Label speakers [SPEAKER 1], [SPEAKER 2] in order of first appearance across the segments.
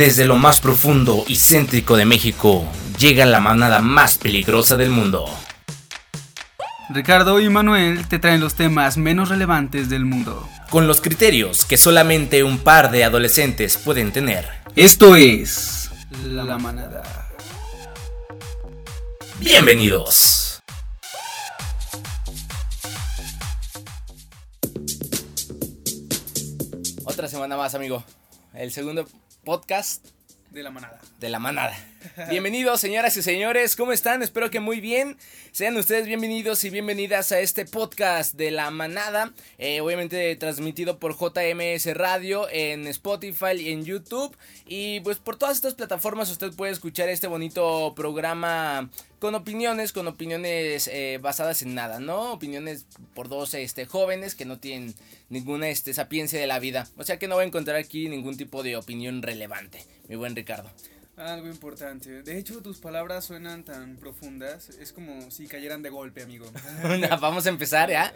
[SPEAKER 1] Desde lo más profundo y céntrico de México, llega la manada más peligrosa del mundo.
[SPEAKER 2] Ricardo y Manuel te traen los temas menos relevantes del mundo.
[SPEAKER 1] Con los criterios que solamente un par de adolescentes pueden tener.
[SPEAKER 2] Esto es... La manada.
[SPEAKER 1] Bienvenidos. Otra semana más, amigo. El segundo podcast
[SPEAKER 2] De la manada.
[SPEAKER 1] de la manada. Bienvenidos, señoras y señores, ¿cómo están? Espero que muy bien. Sean ustedes bienvenidos y bienvenidas a este podcast de la manada. Eh, obviamente transmitido por JMS Radio en Spotify y en YouTube. Y pues por todas estas plataformas usted puede escuchar este bonito programa con opiniones, con opiniones eh, basadas en nada, ¿no? Opiniones por dos este, jóvenes que no tienen ninguna este, sapiencia de la vida. O sea que no va a encontrar aquí ningún tipo de opinión relevante, mi buen Ricardo.
[SPEAKER 2] Algo importante. De hecho, tus palabras suenan tan profundas. Es como si cayeran de golpe, amigo.
[SPEAKER 1] Vamos a empezar, ¿ya?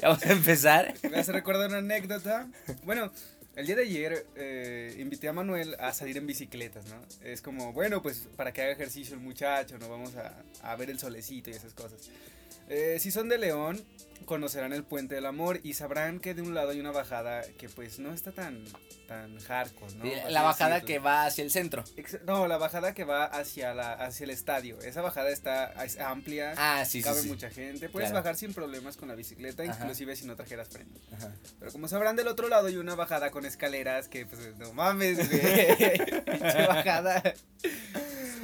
[SPEAKER 1] Vamos a empezar.
[SPEAKER 2] me hace recordar una anécdota. Bueno, el día de ayer eh, invité a Manuel a salir en bicicletas, ¿no? Es como, bueno, pues para que haga ejercicio el muchacho, ¿no? Vamos a, a ver el solecito y esas cosas. Eh, si son de León, conocerán el Puente del Amor y sabrán que de un lado hay una bajada que pues no está tan, tan hardcore, ¿no? Así
[SPEAKER 1] La bajada
[SPEAKER 2] decirlo.
[SPEAKER 1] que va hacia el centro.
[SPEAKER 2] No, la bajada que va hacia, la, hacia el estadio. Esa bajada está es amplia,
[SPEAKER 1] Ah, sí,
[SPEAKER 2] cabe
[SPEAKER 1] sí.
[SPEAKER 2] mucha gente. Puedes
[SPEAKER 1] Claro.
[SPEAKER 2] bajar sin problemas con la bicicleta,
[SPEAKER 1] Ajá.
[SPEAKER 2] inclusive si no trajeras freno.
[SPEAKER 1] Ajá.
[SPEAKER 2] Pero como sabrán, del otro lado hay una bajada con escaleras que, pues, no mames, güey. Bajada.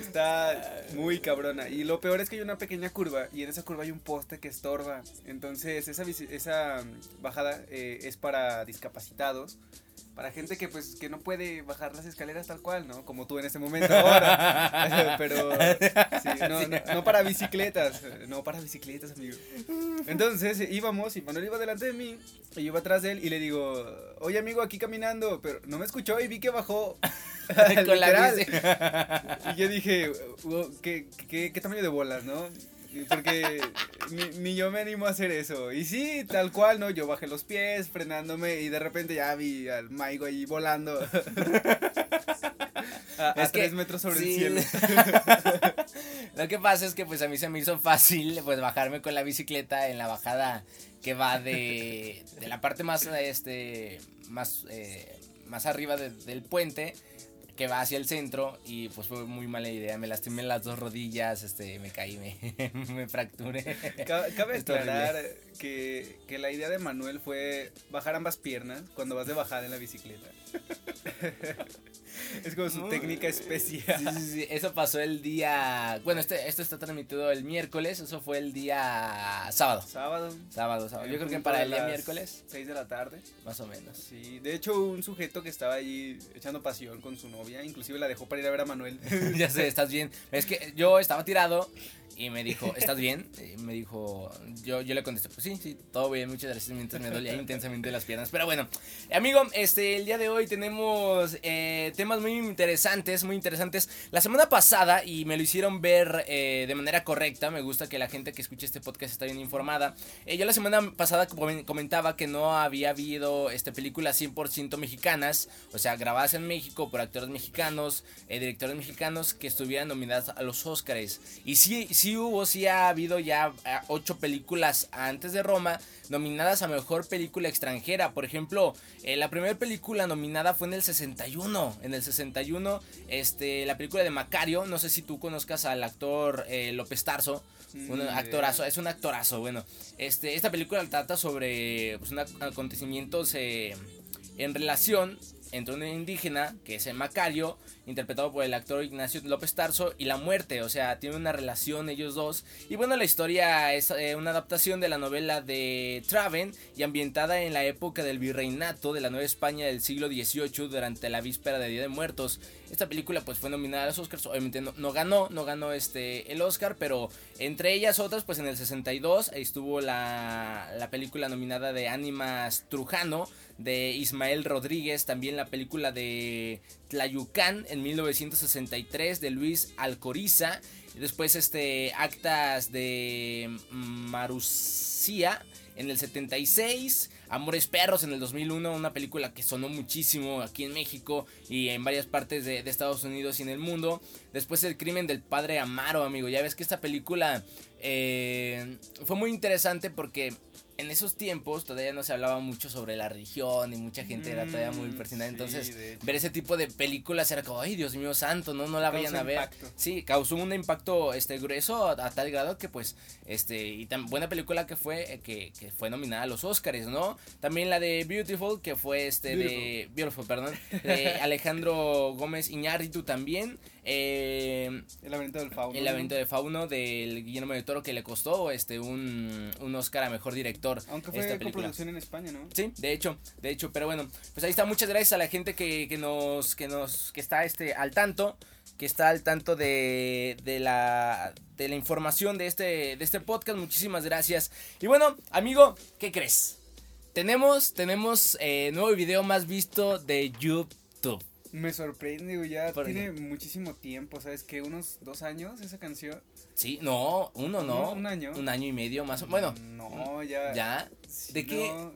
[SPEAKER 2] Está muy cabrona. Y lo peor es que hay una pequeña curva y en esa curva hay un poste que estorba. Entonces, esa, esa mm, bajada eh, es para discapacitados. Para gente que pues que no puede bajar las escaleras tal cual, ¿no? Como tú en este momento ahora. Pero sí, no, no, no para bicicletas, no para bicicletas, amigo. Entonces íbamos y Manuel iba delante de mí y yo iba atrás de él y le digo, oye amigo, aquí caminando, pero no me escuchó y vi que bajó.
[SPEAKER 1] Con la bici.
[SPEAKER 2] Y yo dije, "Wow, ¿qué, qué, qué tamaño de bolas, no? Porque ni, ni yo me animo a hacer eso. Y sí, tal cual, ¿no? Yo bajé los pies, frenándome, y de repente ya vi al Maigo ahí volando. a a
[SPEAKER 1] Es que-
[SPEAKER 2] tres metros sobre
[SPEAKER 1] sí.
[SPEAKER 2] el cielo.
[SPEAKER 1] Lo que pasa es que pues a mí se me hizo fácil pues bajarme con la bicicleta en la bajada que va de, de la parte más este más eh, más arriba de- del puente que va hacia el centro y pues fue muy mala idea, me lastimé las dos rodillas, este me caí, me, me fracturé.
[SPEAKER 2] Ca- Cabe
[SPEAKER 1] horrible.
[SPEAKER 2] Que, que la idea de Manuel fue bajar ambas piernas cuando vas de bajada en la bicicleta. es como su
[SPEAKER 1] No,
[SPEAKER 2] técnica especial.
[SPEAKER 1] Sí, sí, sí, eso pasó el día, bueno, este esto está transmitido el miércoles, eso fue el día sábado.
[SPEAKER 2] Sábado.
[SPEAKER 1] Sábado, sábado. Yo creo que para el día miércoles,
[SPEAKER 2] seis de la tarde.
[SPEAKER 1] más o menos.
[SPEAKER 2] Sí, de hecho un sujeto que estaba allí echando pasión con su novia, inclusive la dejó para ir a ver a Manuel.
[SPEAKER 1] ya sé, estás bien. Es que yo estaba tirado y me dijo, ¿estás bien? Y me dijo, yo, yo le contesté, pues sí, sí, todo bien, muchas gracias, mientras me dolía intensamente las piernas. Pero bueno, amigo, este, el día de hoy tenemos eh, temas muy interesantes, muy interesantes. La semana pasada, y me lo hicieron ver eh, de manera correcta, me gusta que la gente que escuche este podcast está bien informada. Eh, yo la semana pasada comen- comentaba que no había habido este, películas 100% mexicanas, o sea, grabadas en México por actores mexicanos, eh, directores mexicanos que estuvieran nominadas a los Oscars. Y sí, sí hubo, sí ha habido ya eh, ocho películas antes de Roma nominadas a mejor película extranjera. Por ejemplo, eh, la primera película nominada fue en el 61. En el 61, este, la película de Macario. No sé si tú conozcas al actor eh, López Tarso. Un
[SPEAKER 2] Ni idea.
[SPEAKER 1] actorazo, es un actorazo. Bueno, este, esta película trata sobre pues, un ac- acontecimientos eh, en relación entre un indígena, que es el Macario, interpretado por el actor Ignacio López Tarso, y la muerte, o sea, tiene una relación ellos dos. Y bueno, la historia es eh, una adaptación de la novela de Traven y ambientada en la época del virreinato de la Nueva España del siglo XVIII durante la víspera de Día de Muertos. Esta película pues fue nominada a los Oscars, obviamente no, ganó, no ganó este el Oscar, pero entre ellas otras pues en el 62 estuvo la, la película nominada de Ánimas Trujano de Ismael Rodríguez, también la película de Tlayucán en 1963 de Luis Alcoriza, y después este actas de En el 76, Amores Perros en el 2001, una película que sonó muchísimo aquí en México y en varias partes de, de Estados Unidos y en el mundo. Después El crimen del padre Amaro, amigo. Ya ves que esta película eh, fue muy interesante porque en esos tiempos todavía no se hablaba mucho sobre la religión y mucha gente era todavía muy
[SPEAKER 2] Mm,
[SPEAKER 1] impresionada.
[SPEAKER 2] sí,
[SPEAKER 1] Entonces, ver ese tipo de películas era como, ay, Dios mío santo, no, no la vayan a ver.
[SPEAKER 2] impacto.
[SPEAKER 1] Sí, causó un impacto este grueso a, a tal grado que pues este y tan buena película que fue eh, que, que fue nominada a los Oscars, ¿no? También la de Beautiful que fue este de Beautiful, perdón, de Alejandro Gómez Iñárritu también. Eh,
[SPEAKER 2] El laberinto del fauno.
[SPEAKER 1] el laberinto de Fauno del Guillermo del Toro que le costó este un, un Oscar a mejor director
[SPEAKER 2] Aunque
[SPEAKER 1] esta
[SPEAKER 2] fue
[SPEAKER 1] película.
[SPEAKER 2] coproducción en España, ¿no?
[SPEAKER 1] Sí, de hecho, de hecho, pero bueno, pues ahí está, muchas gracias a la gente que, que nos, que nos, que está este al tanto, que está al tanto de, de la, de la información de este, de este podcast, muchísimas gracias. Y bueno, amigo, ¿qué crees? Tenemos, tenemos eh, nuevo video más visto de YouTube.
[SPEAKER 2] Me sorprende, güey, ya
[SPEAKER 1] ¿Por
[SPEAKER 2] tiene muchísimo tiempo, ¿sabes qué? Unos dos años esa canción.
[SPEAKER 1] Sí, no, uno no.
[SPEAKER 2] Un- año.
[SPEAKER 1] Un año y medio más. o- Bueno,
[SPEAKER 2] No, ya.
[SPEAKER 1] ya.
[SPEAKER 2] sí,
[SPEAKER 1] ¿De qué
[SPEAKER 2] no.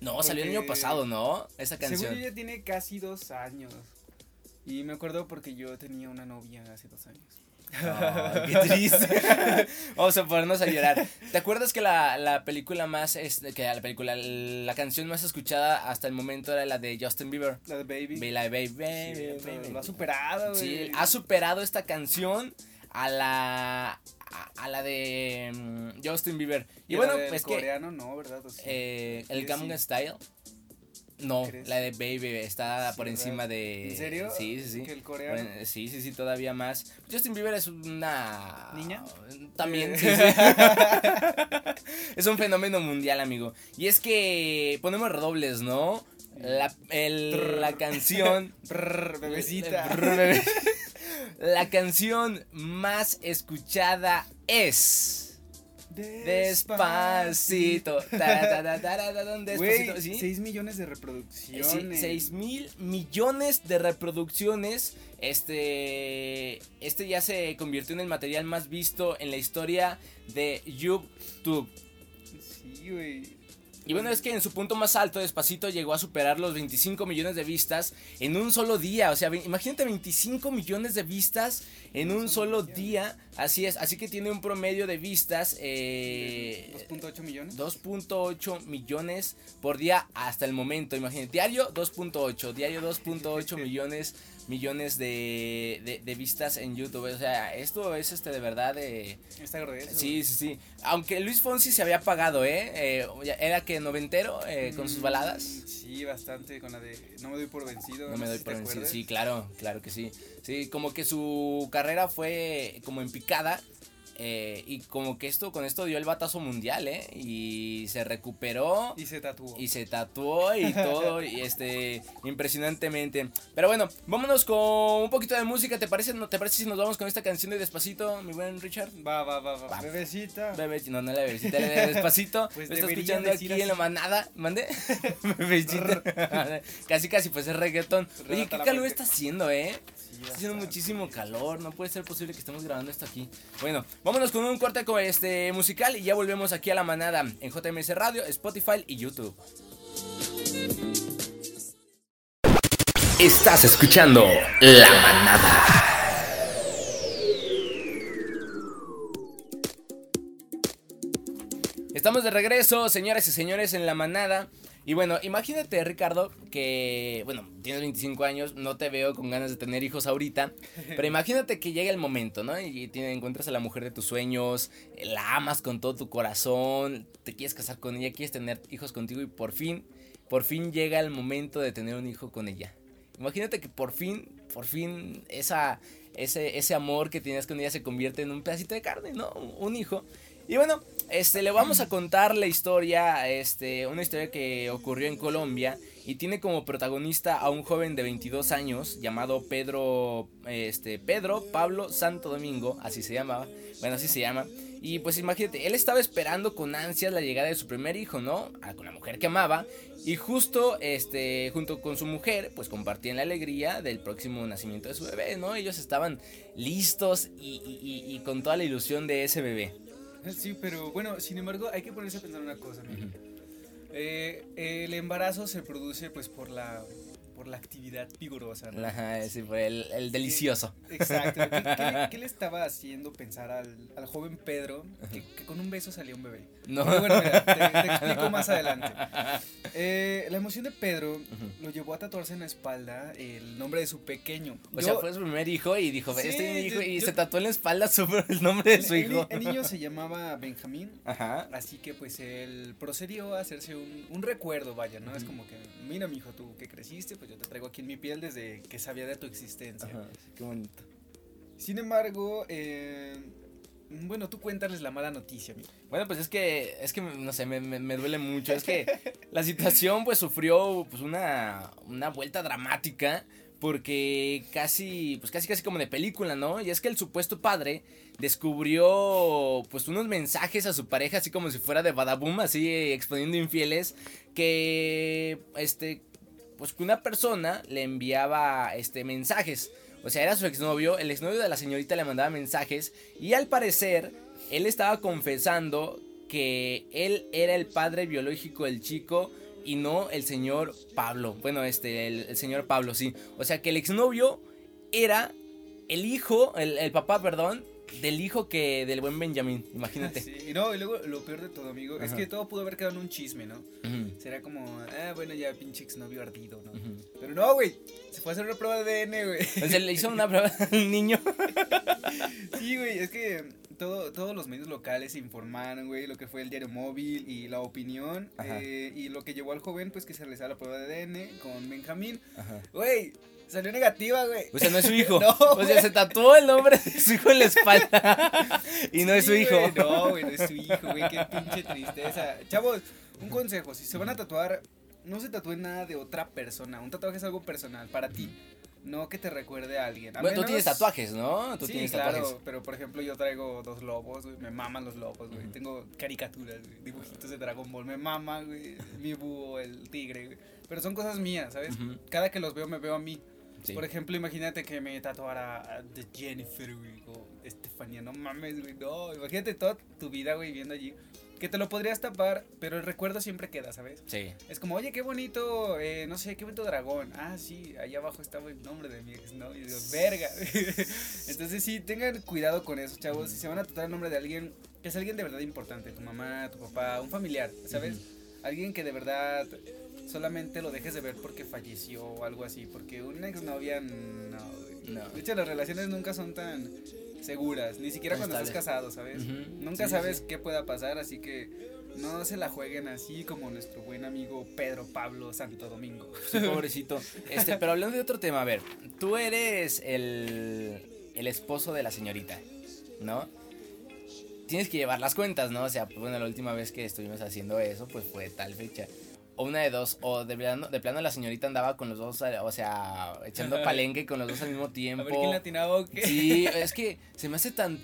[SPEAKER 1] No, salió el año pasado, ¿no? Esa
[SPEAKER 2] Según
[SPEAKER 1] canción.
[SPEAKER 2] yo ya tiene casi dos años. Y me acuerdo porque yo tenía una novia hace dos años.
[SPEAKER 1] Qué triste. Vamos a ponernos a llorar. ¿Te acuerdas que la, la película más, es, que la película, la canción más escuchada hasta el momento era la de Justin Bieber?
[SPEAKER 2] La de Baby.
[SPEAKER 1] Be like, baby,
[SPEAKER 2] Sí,
[SPEAKER 1] baby,
[SPEAKER 2] lo-
[SPEAKER 1] baby.
[SPEAKER 2] lo ha superado,
[SPEAKER 1] Sí, ha superado esta canción a la, a, a la de mm, Justin Bieber. Y,
[SPEAKER 2] Y
[SPEAKER 1] bueno, pues que
[SPEAKER 2] coreano no, ¿verdad?
[SPEAKER 1] Eh, el Gangnam
[SPEAKER 2] sí.
[SPEAKER 1] Style. No,
[SPEAKER 2] ¿Crees?
[SPEAKER 1] la de Baby está
[SPEAKER 2] Sí,
[SPEAKER 1] por
[SPEAKER 2] ¿verdad?
[SPEAKER 1] encima de...
[SPEAKER 2] ¿En serio?
[SPEAKER 1] Sí, sí, sí.
[SPEAKER 2] ¿Que el coreano?
[SPEAKER 1] Bueno, sí, sí, sí, todavía más. Justin Bieber es una...
[SPEAKER 2] ¿Niña?
[SPEAKER 1] También,
[SPEAKER 2] Eh.
[SPEAKER 1] sí, sí. es un fenómeno mundial, amigo. Y es que ponemos redobles, ¿no? La, el- la canción...
[SPEAKER 2] Brr, bebecita.
[SPEAKER 1] Brr, bebé. La canción más escuchada es... Despacito. Despacito. ¿sí?
[SPEAKER 2] 6 millones de reproducciones.
[SPEAKER 1] Sí, 6 mil millones de reproducciones. Este, este ya se convirtió en el material más visto en la historia de YouTube.
[SPEAKER 2] Sí, güey.
[SPEAKER 1] Y bueno, es que en su punto más alto, Despacito llegó a superar los 25 millones de vistas en un solo día. O sea, imagínate 25 millones de vistas en un solo día. Así es, así que tiene un promedio de vistas. Eh,
[SPEAKER 2] 2.8 millones.
[SPEAKER 1] 2.8 millones por día hasta el momento. Imagínate, diario 2.8, diario 2.8 millones millones de, de, de vistas en YouTube. O sea, esto es este de verdad de...
[SPEAKER 2] Está grueso.
[SPEAKER 1] Sí, sí, sí. Aunque Luis Fonsi se había pagado, ¿eh? Eh, era que noventero eh, con sus
[SPEAKER 2] Mm,
[SPEAKER 1] baladas.
[SPEAKER 2] Sí, bastante con la de No me doy por vencido.
[SPEAKER 1] No me doy
[SPEAKER 2] si
[SPEAKER 1] por vencido.
[SPEAKER 2] acuerdas.
[SPEAKER 1] Sí, claro, claro que sí. Sí, como que su carrera fue como en picada. Eh, y como que esto, con esto dio el batazo mundial, ¿eh? Y se recuperó.
[SPEAKER 2] Y se tatuó.
[SPEAKER 1] Y se tatuó y todo, y este, impresionantemente. Pero bueno, vámonos con un poquito de música, ¿te parece? ¿No te parece si nos vamos con esta canción de Despacito, mi buen Richard?
[SPEAKER 2] Va, va, va, va.
[SPEAKER 1] Va.
[SPEAKER 2] Bebecita.
[SPEAKER 1] Bebé, no, no la bebecita, la Despacito.
[SPEAKER 2] Pues
[SPEAKER 1] Me está escuchando aquí
[SPEAKER 2] decir
[SPEAKER 1] en la
[SPEAKER 2] así.
[SPEAKER 1] manada, mande. Bebecita. casi, casi, pues es reggaetón. Oye, qué calor está haciendo, ¿eh? Está haciendo muchísimo calor, no puede ser posible que estemos grabando esto aquí. Bueno, vámonos con un corte con este musical y ya volvemos aquí a la manada en JMS Radio, Spotify y YouTube. Estás escuchando La Manada. Estamos de regreso, señoras y señores, en La Manada. Y bueno, imagínate, Ricardo, que, bueno, tienes 25 años, no te veo con ganas de tener hijos ahorita, pero imagínate que llega el momento, ¿no? Y te encuentras a la mujer de tus sueños, la amas con todo tu corazón, te quieres casar con ella, quieres tener hijos contigo y por fin, por fin llega el momento de tener un hijo con ella. Imagínate que por fin, por fin, esa, ese, ese amor que tenías con ella se convierte en un pedacito de carne, ¿no? Un hijo. Y bueno, este, le vamos a contar la historia, este, una historia que ocurrió en Colombia y tiene como protagonista a un joven de 22 años llamado Pedro, este, Pedro Pablo Santo Domingo, así se llamaba, bueno, así se llama. Y pues imagínate, él estaba esperando con ansias la llegada de su primer hijo, ¿no? Ah, Con la mujer que amaba. Y justo, este, junto con su mujer, pues compartían la alegría del próximo nacimiento de su bebé, ¿no? Ellos estaban listos y, y- y- y con toda la ilusión de ese bebé.
[SPEAKER 2] Sí, pero bueno, sin embargo, hay que ponerse a pensar una cosa. Eh, el embarazo se produce pues por la por la actividad vigorosa. ¿no?
[SPEAKER 1] Ajá, sí, por el, el delicioso.
[SPEAKER 2] Exacto. ¿Qué, qué le- qué le estaba haciendo pensar al, al joven Pedro que, que con un beso salía un bebé?
[SPEAKER 1] No.
[SPEAKER 2] Pero bueno, mira, te, te explico más adelante. Eh, la emoción de Pedro lo llevó a tatuarse en la espalda el nombre de su pequeño.
[SPEAKER 1] O
[SPEAKER 2] Yo-
[SPEAKER 1] sea, fue su primer hijo y dijo,
[SPEAKER 2] Sí,
[SPEAKER 1] este es mi hijo,
[SPEAKER 2] yo-
[SPEAKER 1] y
[SPEAKER 2] yo-
[SPEAKER 1] se tatuó en la espalda su, el nombre de su
[SPEAKER 2] el,
[SPEAKER 1] hijo.
[SPEAKER 2] el niño se llamaba Benjamín.
[SPEAKER 1] Ajá.
[SPEAKER 2] Así que pues él procedió a hacerse un, un recuerdo, vaya, ¿no? Es como que, mira, mijo, tú que creciste, pues yo te traigo aquí en mi piel desde que sabía de tu existencia.
[SPEAKER 1] Ajá, qué bonito.
[SPEAKER 2] Sin embargo, eh, bueno, tú cuéntales la mala noticia, amigo.
[SPEAKER 1] Bueno, pues es que, es que, no sé, me, me, me duele mucho. Es que la situación, pues, sufrió, pues, una, una vuelta dramática. Porque casi, pues casi casi como de película, ¿no? Y es que el supuesto padre descubrió, pues, unos mensajes a su pareja, así como si fuera de Badaboom, así eh, exponiendo infieles, que, este, pues que una persona le enviaba, este, mensajes. O sea, era su exnovio, el exnovio de la señorita le mandaba mensajes y al parecer él estaba confesando que él era el padre biológico del chico y no el señor Pablo. Bueno, este, el, señor Pablo, sí. O sea, que el exnovio era el hijo, el papá, perdón, del hijo que del buen Benjamín, imagínate.
[SPEAKER 2] Sí, y no, y luego lo peor de todo, amigo, es
[SPEAKER 1] Ajá.
[SPEAKER 2] que todo pudo haber quedado en un chisme, ¿no?
[SPEAKER 1] Ujú,
[SPEAKER 2] Será como, ah, bueno, ya pinche exnovio ardido, ¿no?
[SPEAKER 1] ujú.
[SPEAKER 2] Pero no, güey, se fue a hacer una prueba de ADN, güey.
[SPEAKER 1] O sea, le hizo una prueba al niño.
[SPEAKER 2] Sí, güey, es que todo, todos los medios locales informaron, güey, lo que fue el diario móvil y la opinión, eh, y lo que llevó al joven, pues, que se realizara la prueba de ADN con Benjamín.
[SPEAKER 1] Ajá.
[SPEAKER 2] Güey, salió negativa, güey.
[SPEAKER 1] O sea, no es su hijo.
[SPEAKER 2] No,
[SPEAKER 1] o sea,
[SPEAKER 2] güey.
[SPEAKER 1] se tatuó el nombre de su hijo en la espalda. y no es su hijo.
[SPEAKER 2] güey, no, güey, no es su hijo, güey, qué pinche tristeza. Chavos, un consejo, si se van a tatuar, no se tatúen nada de otra persona. Un tatuaje es algo personal para ti, no que te recuerde a alguien. A
[SPEAKER 1] Bueno, tú tienes tatuajes, ¿no? Tú
[SPEAKER 2] sí,
[SPEAKER 1] tienes
[SPEAKER 2] claro,
[SPEAKER 1] tatuajes.
[SPEAKER 2] pero por ejemplo yo traigo dos lobos, güey, me maman los lobos, güey. Tengo caricaturas, güey, dibujitos de Dragon Ball, me mama, güey, mi búho, el tigre, güey. Pero son cosas mías, ¿sabes? Cada que los veo me veo a mí.
[SPEAKER 1] Sí.
[SPEAKER 2] Por ejemplo, imagínate que me tatuara The Jennifer, güey, o Estefanía, no mames, güey, no. Imagínate toda tu vida, güey, viendo allí. Que te lo podrías tapar, pero el recuerdo siempre queda, ¿sabes?
[SPEAKER 1] Sí.
[SPEAKER 2] Es como, oye, qué bonito, eh, no sé, qué bonito dragón. Ah, sí, ahí abajo estaba el nombre de mi exnovio. Y digo, verga. Entonces, sí, tengan cuidado con eso, chavos. Si se van a tatuar el nombre de alguien, que es alguien de verdad importante, tu mamá, tu papá, un familiar, ¿sabes? Alguien que de verdad solamente lo dejes de ver porque falleció o algo así. Porque una exnovia, no.
[SPEAKER 1] No.
[SPEAKER 2] De hecho, las relaciones nunca son tan seguras, ni siquiera cuando estás casado, ¿sabes? Nunca
[SPEAKER 1] Sí,
[SPEAKER 2] sabes
[SPEAKER 1] sí.
[SPEAKER 2] qué pueda pasar, así que no se la jueguen así como nuestro buen amigo Pedro Pablo Santo Domingo.
[SPEAKER 1] Sí, pobrecito. Este, pero hablando de otro tema, a ver, tú eres el, el esposo de la señorita, ¿no? Tienes que llevar las cuentas, ¿no? O sea, pues, bueno, la última vez que estuvimos haciendo eso, pues fue tal fecha. O una de dos, o de plano, de plano la señorita andaba con los dos, o sea, echando palenque con los dos al mismo tiempo.
[SPEAKER 2] A ver quién latinaba o qué.
[SPEAKER 1] Sí, es que se me hace tan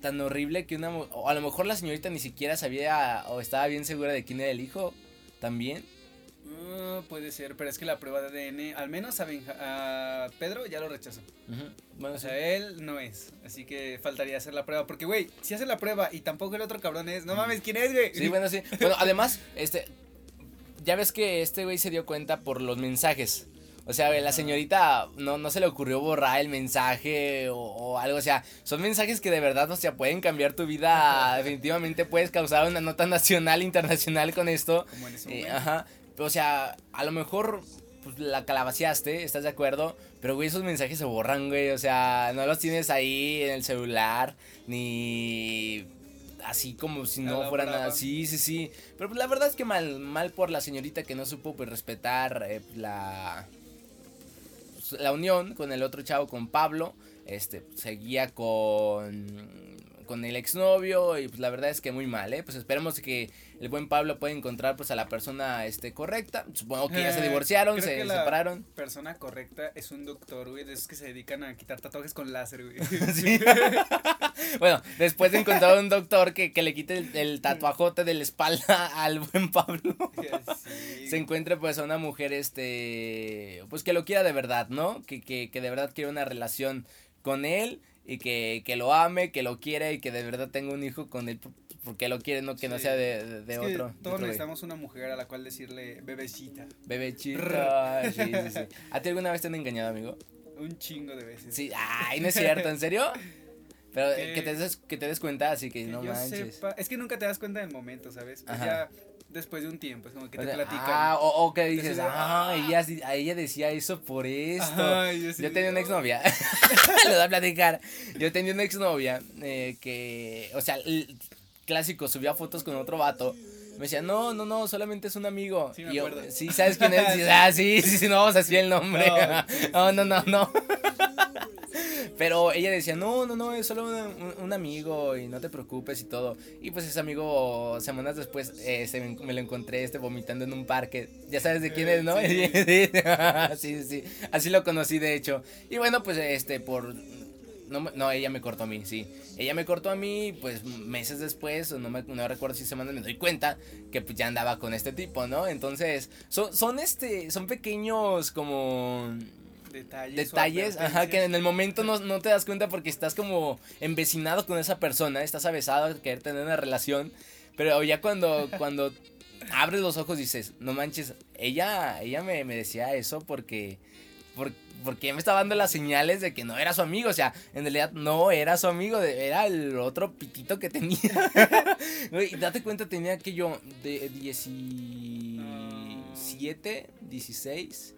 [SPEAKER 1] tan horrible que una o a lo mejor la señorita ni siquiera sabía o estaba bien segura de quién era el hijo también.
[SPEAKER 2] Ah, puede ser, pero es que la prueba de ADN, al menos a, Benja- a Pedro ya lo rechazó.
[SPEAKER 1] Bueno,
[SPEAKER 2] O
[SPEAKER 1] sí.
[SPEAKER 2] sea, él no es. Así que faltaría hacer la prueba. Porque, güey, si hace la prueba y tampoco el otro cabrón es, no mames, ¿quién es, güey?
[SPEAKER 1] Sí, bueno, sí. Bueno, además, este ya ves que este güey se dio cuenta por los mensajes. O sea, la señorita no, no se le ocurrió borrar el mensaje o, o algo. O sea, son mensajes que de verdad, o sea, pueden cambiar tu vida. Definitivamente puedes causar una nota nacional, internacional con esto.
[SPEAKER 2] Como en ese
[SPEAKER 1] Eh,
[SPEAKER 2] momento.
[SPEAKER 1] ajá. O sea, a lo mejor pues, la calabaceaste, ¿estás de acuerdo? Pero, güey, esos mensajes se borran, güey. O sea, no los tienes ahí en el celular, ni así como si no fuera nada. Sí, sí, sí. Pero pues, la verdad es que mal, mal por la señorita que no supo pues respetar eh, la pues, la unión con el otro chavo, con Pablo. Este, seguía con con el exnovio y pues la verdad es que muy mal, ¿eh? Pues esperemos que el buen Pablo pueda encontrar pues a la persona este correcta. Supongo que ya se
[SPEAKER 2] Eh,
[SPEAKER 1] divorciaron, se
[SPEAKER 2] la
[SPEAKER 1] separaron.
[SPEAKER 2] persona correcta es un doctor, güey, de esos que se dedican a quitar tatuajes con láser, güey.
[SPEAKER 1] Sí. bueno, después de encontrar un doctor que, que le quite el, el tatuajote de la espalda al buen Pablo.
[SPEAKER 2] Sí.
[SPEAKER 1] se encuentre pues a una mujer este pues que lo quiera de verdad, ¿no? Que, que, que de verdad quiera una relación con él y que, que lo ame, que lo quiera y que de verdad tenga un hijo con él. porque lo quiere, no que no sea de, de- de
[SPEAKER 2] Es que
[SPEAKER 1] otro.
[SPEAKER 2] Todos
[SPEAKER 1] otro
[SPEAKER 2] necesitamos una mujer a la cual decirle bebecita.
[SPEAKER 1] Bebechito. sí, sí, sí. ¿A ti alguna vez te han engañado, amigo?
[SPEAKER 2] Un chingo de veces.
[SPEAKER 1] Sí, ay, no es cierto, ¿en serio? Pero
[SPEAKER 2] Que-
[SPEAKER 1] que, te des, que te des cuenta, así que,
[SPEAKER 2] Que
[SPEAKER 1] no
[SPEAKER 2] yo
[SPEAKER 1] manches.
[SPEAKER 2] sepa. Es que nunca te das cuenta del momento, ¿sabes? Pues ya después de un tiempo, es como que
[SPEAKER 1] O
[SPEAKER 2] te
[SPEAKER 1] sea,
[SPEAKER 2] platican.
[SPEAKER 1] Ah, o, o que dices,
[SPEAKER 2] Entonces,
[SPEAKER 1] ah, ella, a ella decía eso por esto.
[SPEAKER 2] Ajá, yo
[SPEAKER 1] tenía una exnovia, le voy a platicar. Yo tenía una exnovia eh, que, o sea, el clásico, subía fotos con otro vato. Me decía, no, no, no, solamente es un amigo.
[SPEAKER 2] Sí, me
[SPEAKER 1] y yo,
[SPEAKER 2] acuerdo.
[SPEAKER 1] sí, ¿sabes quién es? Y ah, sí, sí, sí, no vamos a decir el nombre.
[SPEAKER 2] No,
[SPEAKER 1] No, no, no, no. Pero ella decía, no, no, no, es solo un, un- amigo y no te preocupes y todo. Y pues ese amigo, semanas después, eh, se me, me lo encontré este, vomitando en un parque. Ya sabes de quién es, ¿no?
[SPEAKER 2] Sí.
[SPEAKER 1] sí, sí, sí. Así lo conocí, de hecho. Y bueno, pues este, por... No, no, ella me cortó a mí, sí. Ella me cortó a mí, pues meses después, no, me, no recuerdo si semanas, me doy cuenta que pues ya andaba con este tipo, ¿no? Entonces, son, son este, son pequeños como
[SPEAKER 2] Detalles.
[SPEAKER 1] detalles, ajá, que en el momento no, no te das cuenta porque estás como emvecinado con esa persona, estás avesado a querer tener una relación, pero ya cuando, cuando abres los ojos dices, no manches, ella, ella me, me decía eso porque, por- porque me estaba dando las señales de que no era su amigo, o sea, en realidad no era su amigo, era el otro pitito que tenía. Güey, date cuenta, tenía que yo de 17, 16.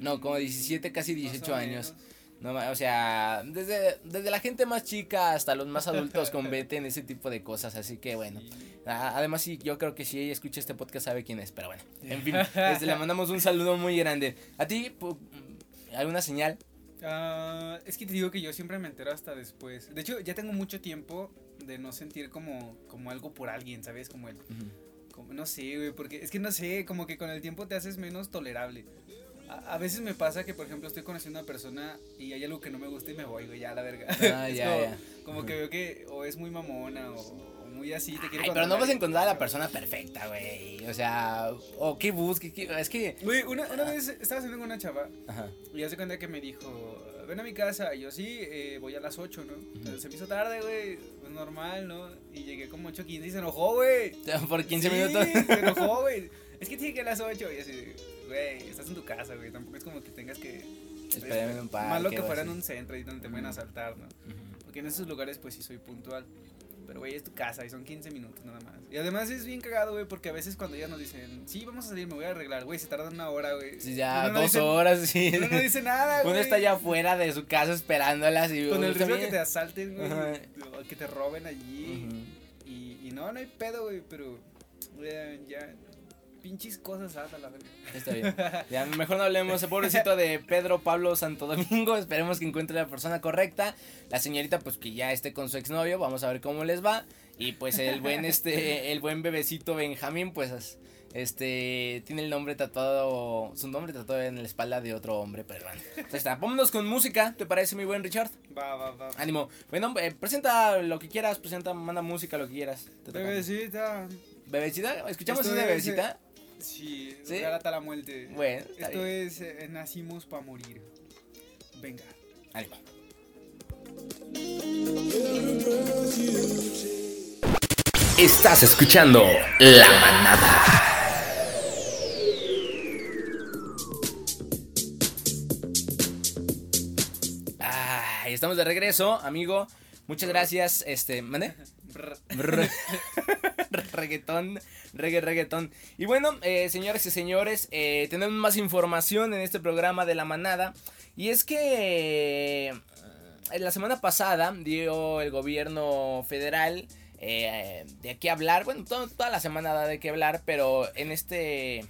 [SPEAKER 1] No, como 17, casi 18
[SPEAKER 2] más o
[SPEAKER 1] años. No, o sea, desde, desde la gente más chica hasta los más adultos cometen ese tipo de cosas, así que bueno. Además, sí, yo creo que si ella escucha este podcast sabe quién es, pero bueno. En fin, este, le mandamos un saludo muy grande. ¿A ti, alguna señal?
[SPEAKER 2] Ah, es que te digo que yo siempre me entero hasta después. De hecho, ya tengo mucho tiempo de no sentir como, como algo por alguien, ¿sabes? Como el, como, no sé, güey, porque es que no sé, como que con el tiempo te haces menos tolerable. A, a veces me pasa que, por ejemplo, estoy conociendo a una persona y hay algo que no me gusta y me voy, güey, ya a la verga.
[SPEAKER 1] Ah, ya,
[SPEAKER 2] como,
[SPEAKER 1] ya.
[SPEAKER 2] como que veo que o es muy mamona o, o muy así, te quiere
[SPEAKER 1] Ay, pero no vas a encontrar a la persona perfecta, güey. O sea, o qué busques, qué- es que...
[SPEAKER 2] Güey, una, una vez estaba saliendo con una chava
[SPEAKER 1] Ajá.
[SPEAKER 2] Y hace cuenta que me dijo, ven a mi casa. Y yo, sí, eh, voy a las 8, ¿no? Entonces, se me hizo tarde, güey. Pues normal, ¿no? Y llegué como 8.15 y se enojó, güey.
[SPEAKER 1] Por 15
[SPEAKER 2] Sí,
[SPEAKER 1] minutos.
[SPEAKER 2] Se enojó, güey. Es que tiene que ir a las 8. Y así, güey, estás en tu casa, güey. Tampoco es como que tengas que.
[SPEAKER 1] Espérame en un parque.
[SPEAKER 2] Malo que
[SPEAKER 1] o
[SPEAKER 2] fuera en un centro y donde te pueden asaltar, ¿no? Porque en esos lugares, pues sí soy puntual. Pero, güey, es tu casa y son 15 minutos nada más. Y además es bien cagado, güey, porque a veces cuando ya nos dicen, sí, vamos a salir, me voy a arreglar, güey, se tardan una hora, güey.
[SPEAKER 1] Sí, ya,
[SPEAKER 2] no
[SPEAKER 1] dos
[SPEAKER 2] dice-
[SPEAKER 1] horas, sí.
[SPEAKER 2] Uno no dice nada, güey.
[SPEAKER 1] Uno está allá afuera de su casa esperándolas y
[SPEAKER 2] Con el riesgo de que te asalten, güey.
[SPEAKER 1] Ajá.
[SPEAKER 2] o que te roben allí.
[SPEAKER 1] Ujú.
[SPEAKER 2] y, y no, no hay pedo, güey, pero. güey, ya. Pinches cosas hasta la verga.
[SPEAKER 1] Está bien. Ya, mejor no hablemos. El pobrecito de Pedro Pablo Santo Domingo. Esperemos que encuentre la persona correcta. La señorita, pues que ya esté con su exnovio. Vamos a ver cómo les va. Y pues el buen este, el buen bebecito Benjamín, pues este tiene el nombre tatuado. Su nombre tatuado en la espalda de otro hombre, pero bueno. Entonces está. Vámonos con música. ¿Te parece, mi buen Richard?
[SPEAKER 2] Va, va, va.
[SPEAKER 1] Ánimo. Bueno, eh, presenta lo que quieras, presenta, manda música, lo que quieras.
[SPEAKER 2] Bebecita.
[SPEAKER 1] ¿Bebecita? ¿Escuchamos esa
[SPEAKER 2] es,
[SPEAKER 1] bebecita?
[SPEAKER 2] Sí,
[SPEAKER 1] ¿Sí?
[SPEAKER 2] regálate a la muerte.
[SPEAKER 1] Bueno, está
[SPEAKER 2] Esto
[SPEAKER 1] bien.
[SPEAKER 2] es eh, Nacimos para morir. Venga.
[SPEAKER 1] Ánimo.
[SPEAKER 3] Estás escuchando La Manada.
[SPEAKER 1] Ay, estamos de regreso, amigo. Muchas gracias. Este, ¿mande? Reggaetón, reggae, reggaetón. Y bueno, eh, señores y señores, eh, tenemos más información en este programa de la manada. Y es que eh, la semana pasada dio el gobierno federal eh, de qué hablar. Bueno, to- toda la semana da de qué hablar, pero en este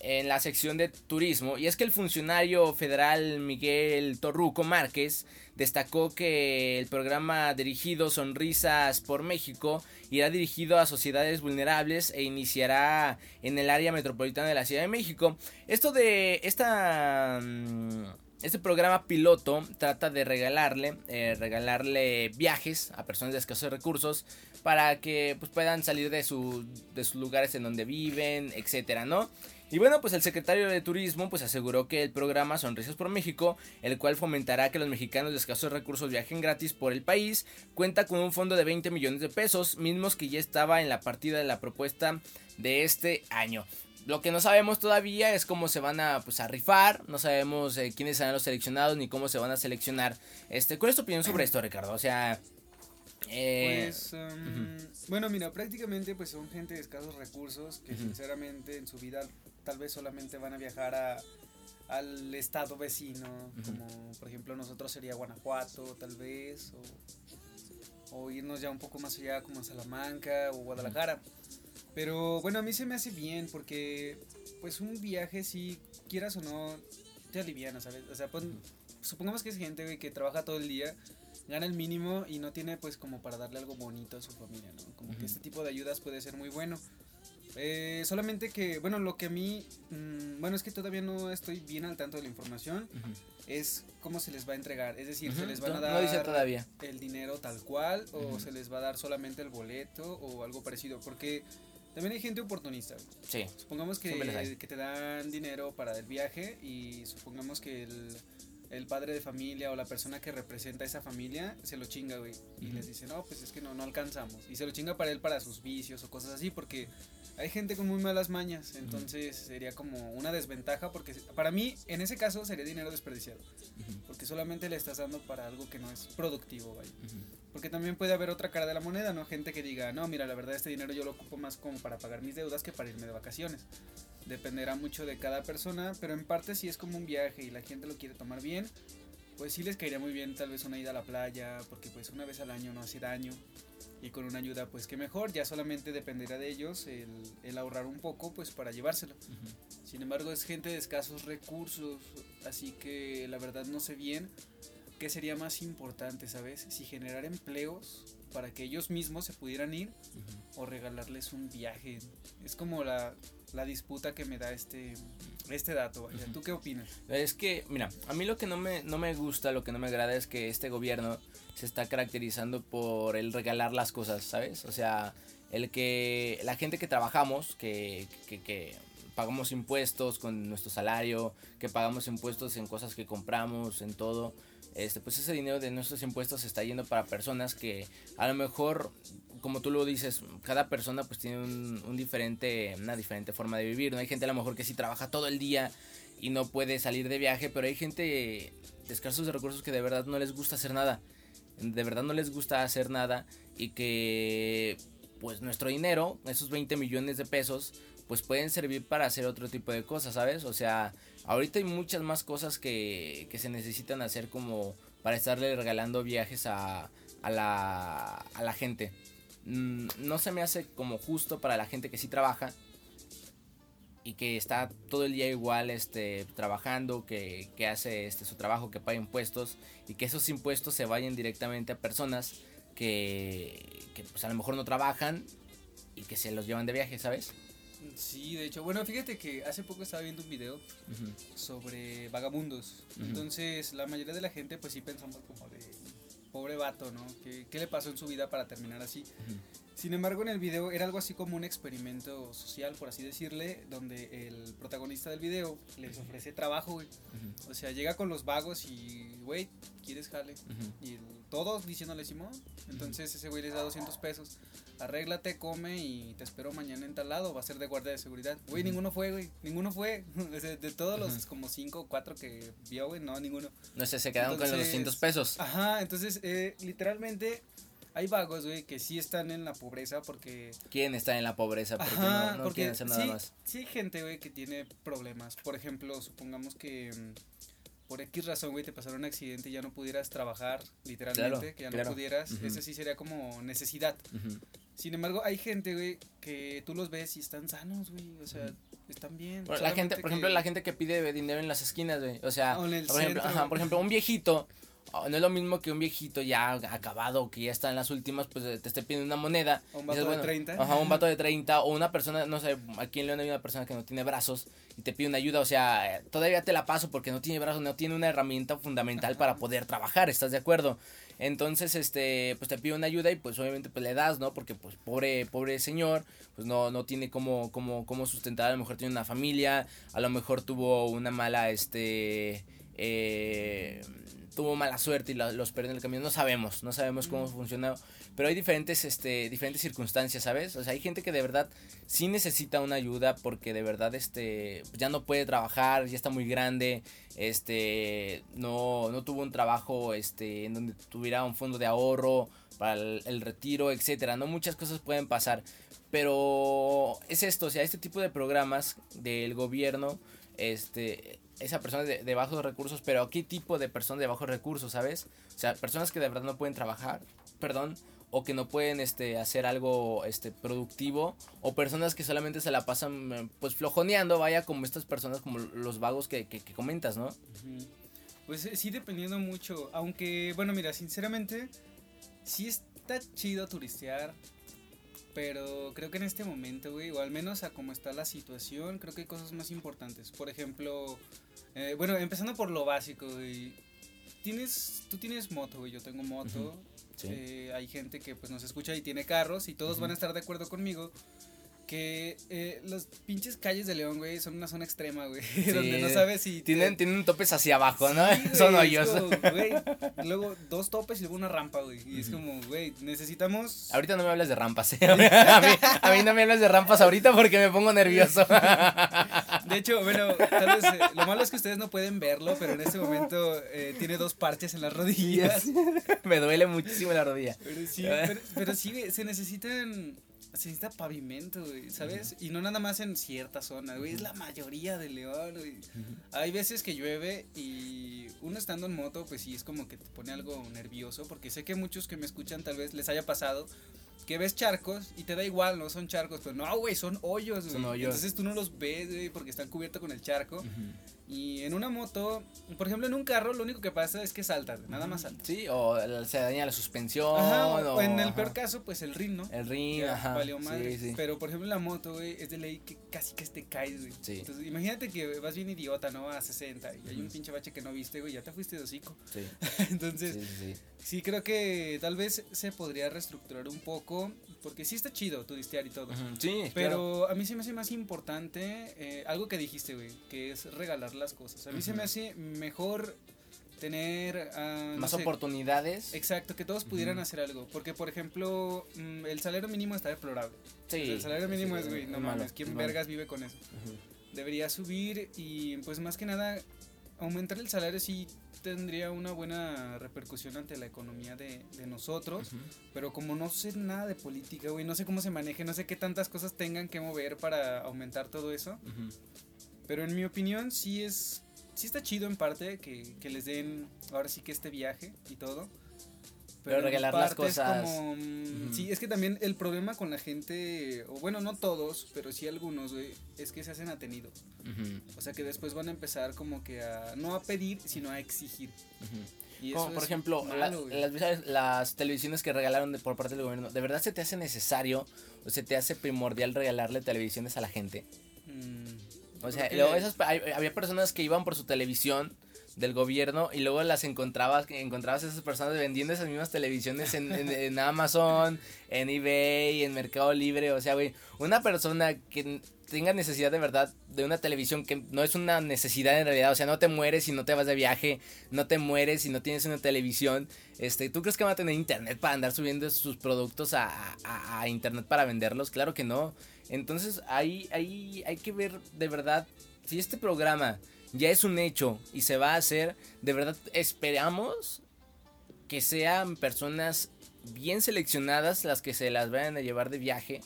[SPEAKER 1] en la sección de turismo. Y es que el funcionario federal Miguel Torruco Márquez destacó que el programa dirigido Sonrisas por México irá dirigido a sociedades vulnerables e iniciará en el área metropolitana de la Ciudad de México. Esto de mm, Este programa piloto trata de regalarle, eh, regalarle viajes a personas de escasos recursos para que pues, puedan salir de, su, de sus lugares en donde viven, etcétera, ¿no? Y bueno, pues el secretario de Turismo pues aseguró que el programa Sonrisas por México, el cual fomentará que los mexicanos de escasos recursos viajen gratis por el país, cuenta con un fondo de 20 millones de pesos, mismos que ya estaba en la partida de la propuesta de este año. Lo que no sabemos todavía es cómo se van a, pues, a rifar, no sabemos eh, quiénes serán los seleccionados ni cómo se van a seleccionar. Este, ¿Cuál es tu opinión sobre esto, Ricardo? O sea...
[SPEAKER 2] Eh, pues, um, bueno, mira, prácticamente pues son gente de escasos recursos que sinceramente en su vida tal vez solamente van a viajar a, al estado vecino, como por ejemplo nosotros sería Guanajuato tal vez, o, o, irnos ya un poco más allá como Salamanca o Guadalajara. Pero bueno, a mí se me hace bien porque pues un viaje si quieras o no te aliviana, ¿sabes? O sea, pues, supongamos que es gente que trabaja todo el día, gana el mínimo y no tiene pues como para darle algo bonito a su familia, ¿no? Como que este tipo de ayudas puede ser muy bueno. Eh, solamente que, bueno, lo que a mí, mm, bueno, es que todavía no estoy bien al tanto de la información, es cómo se les va a entregar. Es decir, se les van a dar
[SPEAKER 1] todavía.
[SPEAKER 2] el dinero tal cual o se les va a dar solamente el boleto o algo parecido. Porque también hay gente oportunista.
[SPEAKER 1] Sí.
[SPEAKER 2] Supongamos que, que te dan dinero para el viaje y supongamos que el, el, padre de familia o la persona que representa a esa familia se lo chinga, güey. Y les dice, no, pues es que no, no alcanzamos. Y se lo chinga para él para sus vicios o cosas así porque hay gente con muy malas mañas. Entonces sería como una desventaja porque para mí en ese caso sería dinero desperdiciado. Porque solamente le estás dando para algo que no es productivo, güey. Porque también puede haber otra cara de la moneda, ¿no? Gente que diga, no, mira, la verdad este dinero yo lo ocupo más como para pagar mis deudas que para irme de vacaciones. Dependerá mucho de cada persona, pero en parte si es como un viaje y la gente lo quiere tomar bien, pues sí les caería muy bien tal vez una ida a la playa, porque pues una vez al año no hace daño. Y con una ayuda pues que mejor, ya solamente dependerá de ellos el, ahorrar un poco pues para llevárselo. Sin embargo es gente de escasos recursos, así que la verdad no sé bien ¿qué sería más importante, sabes? Si generar empleos para que ellos mismos se pudieran ir o regalarles un viaje. Es como la, disputa que me da este, este dato. ¿Tú qué opinas?
[SPEAKER 1] Es que, mira, a mí lo que no me, no me gusta, lo que no me agrada es que este gobierno se está caracterizando por el regalar las cosas, ¿sabes? O sea, el que la gente que trabajamos, que, que, que pagamos impuestos con nuestro salario, que pagamos impuestos en cosas que compramos, en todo este, pues ese dinero de nuestros impuestos está yendo para personas que a lo mejor, como tú lo dices, cada persona pues tiene un, diferente, una diferente forma de vivir, ¿no? Hay gente a lo mejor que sí trabaja todo el día y no puede salir de viaje, pero hay gente de escasos de recursos que de verdad no les gusta hacer nada. De verdad no les gusta hacer nada y que pues nuestro dinero, esos 20 millones de pesos, pues pueden servir para hacer otro tipo de cosas, ¿sabes? O sea, ahorita hay muchas más cosas que, que se necesitan hacer como para estarle regalando viajes a, a, la, a la gente. Mm, no se me hace como justo para la gente que sí trabaja y que está todo el día igual este, trabajando, que, que hace este, su trabajo, que paga impuestos y que esos impuestos se vayan directamente a personas que, pues a lo mejor no trabajan y que se los llevan de viaje, ¿sabes?
[SPEAKER 2] Sí, de hecho, bueno, fíjate que hace poco estaba viendo un video sobre vagabundos. Entonces, la mayoría de la gente, pues sí pensamos como de pobre vato, ¿no? ¿Qué, qué le pasó en su vida para terminar así? Sin embargo, en el video era algo así como un experimento social, por así decirle, donde el protagonista del video les ofrece trabajo, güey. O sea, llega con los vagos y, güey, ¿quieres jale? Y todos diciéndole Simón. Entonces ese güey les da 200 pesos. Arréglate, come y te espero mañana en tal lado. Va a ser de guardia de seguridad. Güey, ninguno fue, güey. Ninguno fue. de, todos los como 5 o 4 que vio, güey, no, ninguno.
[SPEAKER 1] No sé, se quedaron con los 200 pesos.
[SPEAKER 2] Ajá, entonces, eh, literalmente hay vagos, güey, que sí están en la pobreza porque...
[SPEAKER 1] ¿Quién está en la pobreza? Porque no, no quieren hacer nada
[SPEAKER 2] sí,
[SPEAKER 1] más.
[SPEAKER 2] Sí, hay gente, güey, que tiene problemas. Por ejemplo, supongamos que mm, por X razón, güey, te pasaron un accidente y ya no pudieras trabajar, literalmente, que ya no pudieras. Ese sí sería como necesidad. Sin embargo, hay gente, güey, que tú los ves y están sanos, güey. O sea, están bien.
[SPEAKER 1] la gente, por ejemplo, la gente que pide dinero en las esquinas, güey. O sea, por, ejemplo, por ejemplo, un viejito Oh, No es lo mismo que un viejito ya acabado, que ya está en las últimas, pues te esté pidiendo una moneda.
[SPEAKER 2] O un vato
[SPEAKER 1] dices,
[SPEAKER 2] de 30.
[SPEAKER 1] Ajá, un vato de 30 o una persona, no sé, aquí en León hay una persona que no tiene brazos y te pide una ayuda, o sea, eh, todavía te la paso porque no tiene brazos, no tiene una herramienta fundamental para poder trabajar, ¿estás de acuerdo? Entonces, este, pues te pide una ayuda y pues obviamente pues le das, ¿no? Porque pues pobre, pobre señor, pues no, no tiene cómo, cómo, cómo sustentar, a lo mejor tiene una familia, a lo mejor tuvo una mala, este, eh, tuvo mala suerte y la- los perdió en el camino, no sabemos, no sabemos cómo funciona, pero hay diferentes, este, diferentes circunstancias, ¿sabes? O sea, hay gente que de verdad sí necesita una ayuda porque de verdad, este, ya no puede trabajar, ya está muy grande, este, no, no tuvo un trabajo, este, en donde tuviera un fondo de ahorro para el, el retiro, etcétera, ¿no? Muchas cosas pueden pasar, pero es esto, o sea, este tipo de programas del gobierno, este, esa persona de, bajos recursos, pero ¿qué tipo de persona de bajos recursos, sabes? O sea, personas que de verdad no pueden trabajar, perdón, o que no pueden este hacer algo este productivo o personas que solamente se la pasan eh, pues flojoneando, vaya como estas personas como los vagos que, que, que comentas, ¿no?
[SPEAKER 2] Pues eh, sí, dependiendo mucho. Aunque, bueno, mira, sinceramente, sí está chido turistear. Pero creo que en este momento, güey, o al menos a cómo está la situación, creo que hay cosas más importantes. Por ejemplo, eh, bueno, empezando por lo básico, güey. Tienes, tú tienes moto, güey, yo tengo moto.
[SPEAKER 1] Sí.
[SPEAKER 2] Eh, hay gente que pues nos escucha y tiene carros y todos van a estar de acuerdo conmigo que eh, las pinches calles de León, güey, son una zona extrema, güey, donde no sabes si te-
[SPEAKER 1] Tienen, tienen topes hacia abajo, ¿no?
[SPEAKER 2] Güey,
[SPEAKER 1] Son hoyos.
[SPEAKER 2] como, güey, luego dos topes y luego una rampa, güey. Y es como, güey, necesitamos.
[SPEAKER 1] Ahorita no me hables de rampas, ¿eh? A mí, a mí no me hables de rampas ahorita porque me pongo nervioso.
[SPEAKER 2] De hecho, bueno, tal vez eh, lo malo es que ustedes no pueden verlo, pero en este momento eh, tiene dos parches en las rodillas.
[SPEAKER 1] me duele muchísimo la rodilla.
[SPEAKER 2] Pero sí, pero, pero sí, se necesitan. Se necesita pavimento, güey, ¿sabes? Y no nada más en ciertas zonas, güey. Es la mayoría de León, güey. Hay veces que llueve y uno estando en moto, pues sí, es como que te pone algo nervioso. Porque sé que muchos que me escuchan tal vez les haya pasado que ves charcos y te da igual, no son charcos. Pero no, güey, son hoyos, güey.
[SPEAKER 1] Son hoyos.
[SPEAKER 2] Entonces tú no los ves, güey, porque están cubiertos con el charco. Y en una moto, por ejemplo, en un carro, lo único que pasa es que saltas, nada más saltas.
[SPEAKER 1] Sí, o se daña la suspensión.
[SPEAKER 2] Ajá, o en el
[SPEAKER 1] ajá.
[SPEAKER 2] peor caso, pues el rin, ¿no?
[SPEAKER 1] El ring,
[SPEAKER 2] Ya,
[SPEAKER 1] ajá.
[SPEAKER 2] valió madre.
[SPEAKER 1] Sí, sí.
[SPEAKER 2] Pero por ejemplo en la moto, güey, es de ley que casi que te caes, güey.
[SPEAKER 1] Sí.
[SPEAKER 2] Entonces, imagínate que vas bien idiota, ¿no? A 60 y hay un pinche bache que no viste, güey, ya te fuiste de hocico.
[SPEAKER 1] Sí,
[SPEAKER 2] Entonces,
[SPEAKER 1] sí,
[SPEAKER 2] creo que tal vez se podría reestructurar un poco, porque sí está chido turistear y todo.
[SPEAKER 1] Sí, claro.
[SPEAKER 2] Pero a mí se me hace más importante eh, algo que dijiste, güey, que es regalar las cosas. A mí se me hace mejor tener... ah, no
[SPEAKER 1] Más
[SPEAKER 2] sé,
[SPEAKER 1] oportunidades.
[SPEAKER 2] Exacto, que todos pudieran hacer algo. Porque, por ejemplo, mm, el salario mínimo está deplorable.
[SPEAKER 1] Sí.
[SPEAKER 2] O sea, el salario mínimo
[SPEAKER 1] sí,
[SPEAKER 2] es, güey, no mames, ¿quién
[SPEAKER 1] malo.
[SPEAKER 2] vergas vive con eso? Debería subir y, pues, más que nada, aumentar el salario sí tendría una buena repercusión ante la economía de, de nosotros. Pero como no sé nada de política, güey, no sé cómo se maneje, no sé qué tantas cosas tengan que mover para aumentar todo eso.
[SPEAKER 1] Ujú.
[SPEAKER 2] Pero en mi opinión sí es, sí está chido en parte que, que les den ahora sí que este viaje y todo.
[SPEAKER 1] Pero
[SPEAKER 2] en
[SPEAKER 1] regalar las cosas.
[SPEAKER 2] como, mm. Sí, es que también el problema con la gente, o bueno, no todos, pero sí algunos, güey, es que se hacen atenido.
[SPEAKER 1] Ujú.
[SPEAKER 2] O sea que después van a empezar como que a, no a pedir, sino a exigir.
[SPEAKER 1] Ujú.
[SPEAKER 2] Y
[SPEAKER 1] Como por ejemplo, la-
[SPEAKER 2] malo, güey.
[SPEAKER 1] las, las televisiones que regalaron de- por parte del gobierno, ¿de verdad se te hace necesario o se te hace primordial regalarle televisiones a la gente?
[SPEAKER 2] Mm,
[SPEAKER 1] O sea, luego esas- hay- había personas que iban por su televisión del gobierno y luego las encontrabas, encontrabas a esas personas vendiendo esas mismas televisiones en, en- en Amazon, en eBay, en Mercado Libre, o sea, güey, una persona que tenga necesidad de verdad de una televisión que no es una necesidad en realidad, o sea, no te mueres si no te vas de viaje, no te mueres si no tienes una televisión, este, ¿tú crees que van a tener internet para andar subiendo sus productos a, a- a internet para venderlos? Claro que no. Entonces ahí, ahí hay que ver de verdad si este programa ya es un hecho y se va a hacer, de verdad esperamos que sean personas bien seleccionadas las que se las vayan a llevar de viaje.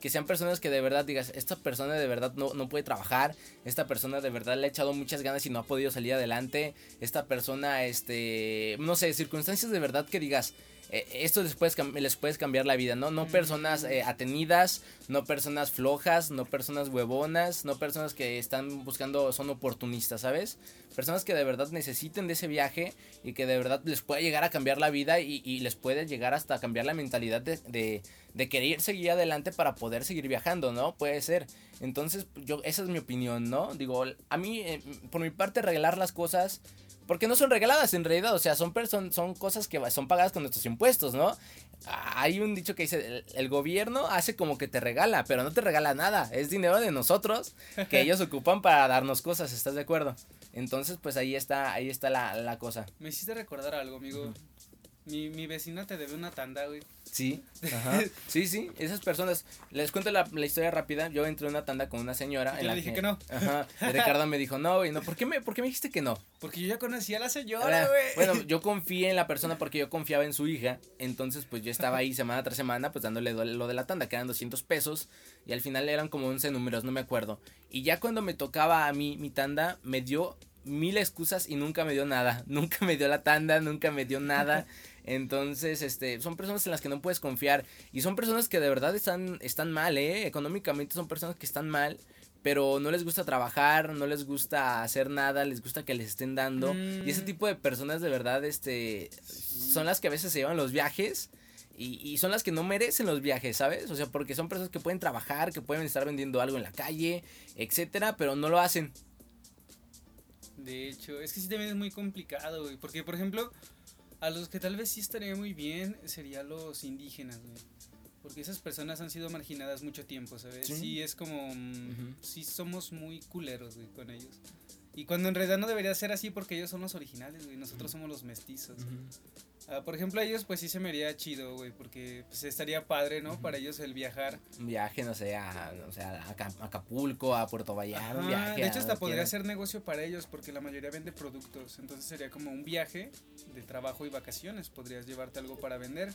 [SPEAKER 1] Que sean personas que de verdad digas, esta persona de verdad no, no puede trabajar, esta persona de verdad le ha echado muchas ganas y no ha podido salir adelante, esta persona, este, no sé, circunstancias de verdad que digas, eh, esto les puedes, les puedes cambiar la vida, ¿no? No personas eh, atenidas, no personas flojas, no personas huevonas, no personas que están buscando, son oportunistas, ¿sabes? Personas que de verdad necesiten de ese viaje y que de verdad les puede llegar a cambiar la vida y, les puede llegar hasta cambiar la mentalidad de, de, querer seguir adelante para poder seguir viajando, ¿no? Puede ser. Entonces, yo, esa es mi opinión, ¿no? Digo, a mí, eh, por mi parte, regalar las cosas porque no son regaladas en realidad, o sea, son, son cosas que son pagadas con nuestros impuestos, ¿no? Hay un dicho que dice, el, gobierno hace como que te regala, pero no te regala nada, es dinero de nosotros que ellos ocupan para darnos cosas, ¿estás de acuerdo? Entonces, pues ahí está, ahí está la, la cosa.
[SPEAKER 2] Me hiciste recordar algo, amigo. Mi, mi vecina te debe una tanda, güey.
[SPEAKER 1] Sí, ajá. sí, sí, esas personas. Les cuento la, la, historia rápida. Yo entré en una tanda con una señora.
[SPEAKER 2] Y en le dije que, no.
[SPEAKER 1] Ajá. Ricardo me dijo, no, güey, no. ¿Por qué, me, ¿Por qué me dijiste que no?
[SPEAKER 2] Porque yo ya conocía a la señora, güey.
[SPEAKER 1] Bueno, yo confié en la persona porque yo confiaba en su hija. Entonces, pues yo estaba ahí semana tras semana, pues dándole lo de la tanda, que eran 200 pesos. Y al final eran como 11 números, no me acuerdo. Y ya cuando me tocaba a mí mi tanda, me dio mil excusas y nunca me dio nada. Nunca me dio la tanda, nunca me dio nada. Entonces, este, son personas en las que no puedes confiar. Y son personas que de verdad están, están mal, ¿eh? Económicamente son personas que están mal. Pero no les gusta trabajar, no les gusta hacer nada, les gusta que les estén dando. Y ese mm. tipo de personas de verdad, este, son las que a veces se llevan los viajes. Y, y, son las que no merecen los viajes, ¿sabes? O sea, porque son personas que pueden trabajar, que pueden estar vendiendo algo en la calle, etcétera, pero no lo hacen.
[SPEAKER 2] De hecho, es que sí también es muy complicado, güey. Porque, por ejemplo, a los que tal vez sí estaría muy bien serían los indígenas. Porque esas personas han sido marginadas mucho tiempo, ¿sabes? Sí, es como... Mm, sí somos muy culeros, güey, con ellos. Y cuando en realidad no debería ser así porque ellos son los originales, güey. Nosotros somos los mestizos. Ah, por ejemplo, a ellos pues sí se me haría chido, güey, porque pues estaría padre, ¿no? Para ellos el viajar.
[SPEAKER 1] Un viaje, no sé, a, o sea, a Acapulco, a Puerto Vallarta, un viaje.
[SPEAKER 2] De hecho, hasta podría ser negocio para ellos porque la mayoría vende productos. Entonces sería como un viaje de trabajo y vacaciones. Podrías llevarte algo para vender.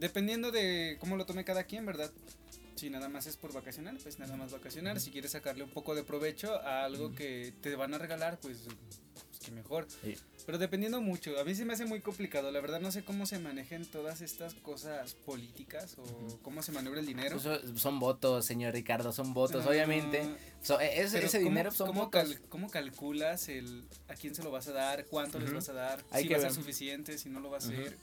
[SPEAKER 2] Dependiendo de cómo lo tome cada quien, ¿verdad? Si nada más es por vacacionar, pues nada más vacacionar. Si quieres sacarle un poco de provecho a algo que te van a regalar, pues, pues que mejor. Sí. Pero dependiendo mucho, a mí se me hace muy complicado, la verdad no sé cómo se manejen todas estas cosas políticas o cómo se maniobra el dinero.
[SPEAKER 1] Pues son, votos, señor Ricardo, son votos, obviamente. E, ese, dinero son
[SPEAKER 2] ¿cómo, ¿Cómo calculas el a quién se lo vas a dar, cuánto les vas a dar, si va a ser suficiente, si no lo va a ser?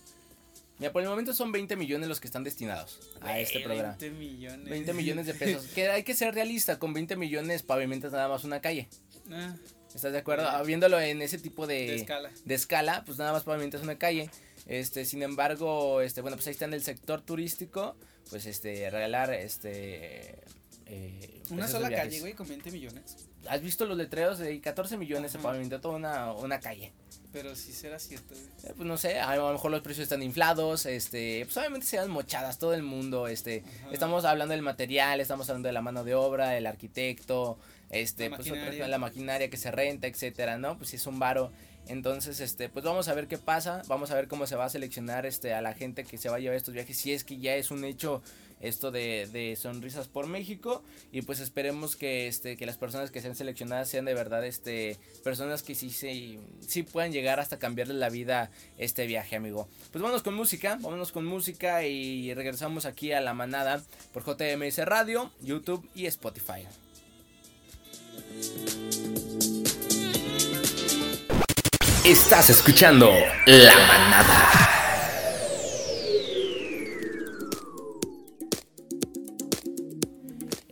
[SPEAKER 1] Mira, por el momento son 20 millones los que están destinados a este programa.
[SPEAKER 2] 20 millones.
[SPEAKER 1] 20 millones de pesos. que hay que ser realista, con 20 millones pavimentas nada más una calle. Ah. ¿Estás de acuerdo? Ah, viéndolo en ese tipo de,
[SPEAKER 2] escala.
[SPEAKER 1] de escala, pues nada más pavimentas una calle. Este, sin embargo, este, bueno, pues ahí está en el sector turístico, pues este, regalar, este...
[SPEAKER 2] Eh, una sola calle, güey, con 20 millones.
[SPEAKER 1] ¿Has visto los letreros de 14 millones se pavimentó toda una, una calle?
[SPEAKER 2] Pero si será cierto,
[SPEAKER 1] eh, pues no sé, a lo mejor los precios están inflados, este, pues obviamente se dan mochadas todo el mundo, este, estamos hablando del material, estamos hablando de la mano de obra, el arquitecto, este, la pues maquinaria. la maquinaria que se renta, etcétera, ¿no? Pues si es un varo. Entonces, este, pues vamos a ver qué pasa, vamos a ver cómo se va a seleccionar este a la gente que se va a llevar estos viajes, si es que ya es un hecho esto de, de sonrisas por México. Y pues esperemos que este que las personas que sean seleccionadas sean de verdad este personas que sí sí, sí puedan llegar hasta cambiarle la vida este viaje amigo. Pues vámonos con música vámonos con música y regresamos aquí a la manada por JMS Radio YouTube y Spotify.
[SPEAKER 3] Estás escuchando La Manada.